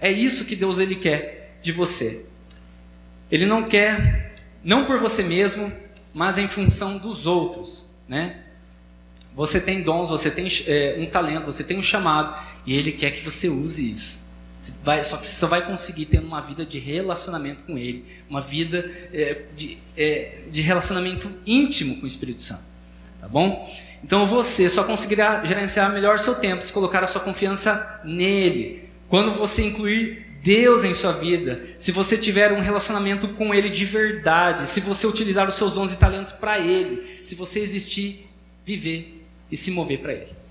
É isso que Deus ele quer de você. Ele não quer, não por você mesmo, mas em função dos outros, né? Você tem dons, você tem é, um talento, você tem um chamado, e Ele quer que você use isso. Vai, só que você só vai conseguir ter uma vida de relacionamento com Ele, uma vida é, de, é, de relacionamento íntimo com o Espírito Santo, tá bom? Então você só conseguirá gerenciar melhor seu tempo se colocar a sua confiança nele. Quando você incluir Deus em sua vida, se você tiver um relacionamento com Ele de verdade, se você utilizar os seus dons e talentos para Ele, se você existir, viver e se mover para Ele.